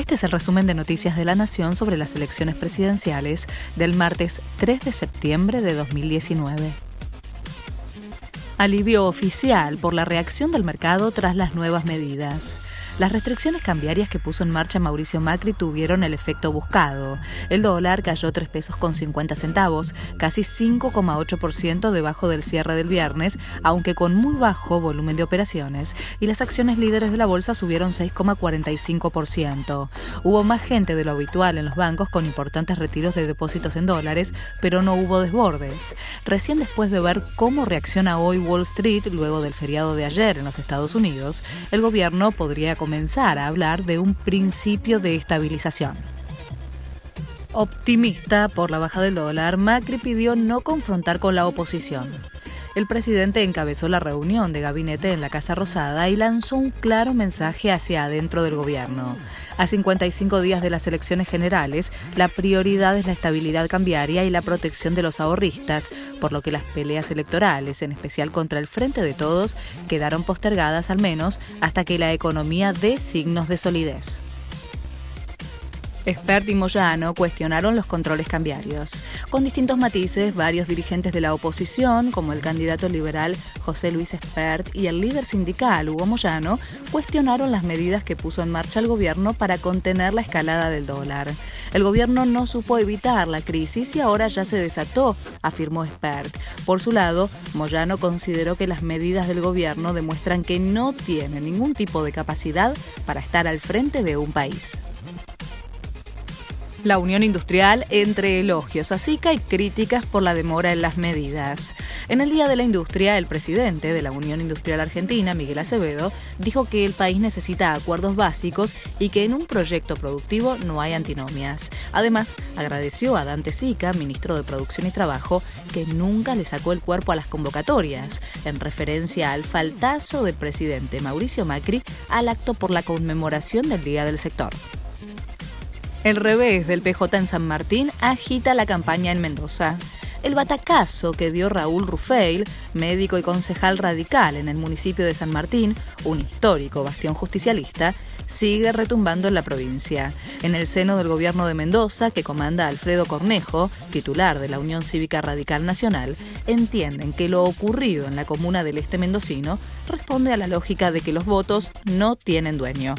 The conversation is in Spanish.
Este es el resumen de Noticias de la Nación sobre las elecciones presidenciales del martes 3 de septiembre de 2019. Alivio oficial por la reacción del mercado tras las nuevas medidas. Las restricciones cambiarias que puso en marcha Mauricio Macri tuvieron el efecto buscado. El dólar cayó 3 pesos con 50 centavos, casi 5,8% debajo del cierre del viernes, aunque con muy bajo volumen de operaciones, y las acciones líderes de la bolsa subieron 6,45%. Hubo más gente de lo habitual en los bancos con importantes retiros de depósitos en dólares, pero no hubo desbordes. Recién después de ver cómo reacciona hoy Wall Street luego del feriado de ayer en los Estados Unidos, el gobierno podría comenzar a hablar de un principio de estabilización. Optimista por la baja del dólar, Macri pidió no confrontar con la oposición. El presidente encabezó la reunión de gabinete en la Casa Rosada y lanzó un claro mensaje hacia adentro del gobierno. A 55 días de las elecciones generales, la prioridad es la estabilidad cambiaria y la protección de los ahorristas, por lo que las peleas electorales, en especial contra el Frente de Todos, quedaron postergadas al menos hasta que la economía dé signos de solidez. Expert y Moyano cuestionaron los controles cambiarios. Con distintos matices, varios dirigentes de la oposición, como el candidato liberal José Luis Expert y el líder sindical Hugo Moyano, cuestionaron las medidas que puso en marcha el gobierno para contener la escalada del dólar. El gobierno no supo evitar la crisis y ahora ya se desató, afirmó Expert. Por su lado, Moyano consideró que las medidas del gobierno demuestran que no tiene ningún tipo de capacidad para estar al frente de un país. La Unión Industrial entre elogios a SICA y críticas por la demora en las medidas. En el Día de la Industria, el presidente de la Unión Industrial Argentina, Miguel Acevedo, dijo que el país necesita acuerdos básicos y que en un proyecto productivo no hay antinomias. Además, agradeció a Dante Sica, ministro de Producción y Trabajo, que nunca le sacó el cuerpo a las convocatorias, en referencia al faltazo del presidente Mauricio Macri al acto por la conmemoración del Día del Sector. El revés del PJ en San Martín agita la campaña en Mendoza. El batacazo que dio Raúl Rufeil, médico y concejal radical en el municipio de San Martín, un histórico bastión justicialista, sigue retumbando en la provincia. En el seno del gobierno de Mendoza, que comanda Alfredo Cornejo, titular de la Unión Cívica Radical Nacional, entienden que lo ocurrido en la comuna del este mendocino responde a la lógica de que los votos no tienen dueño.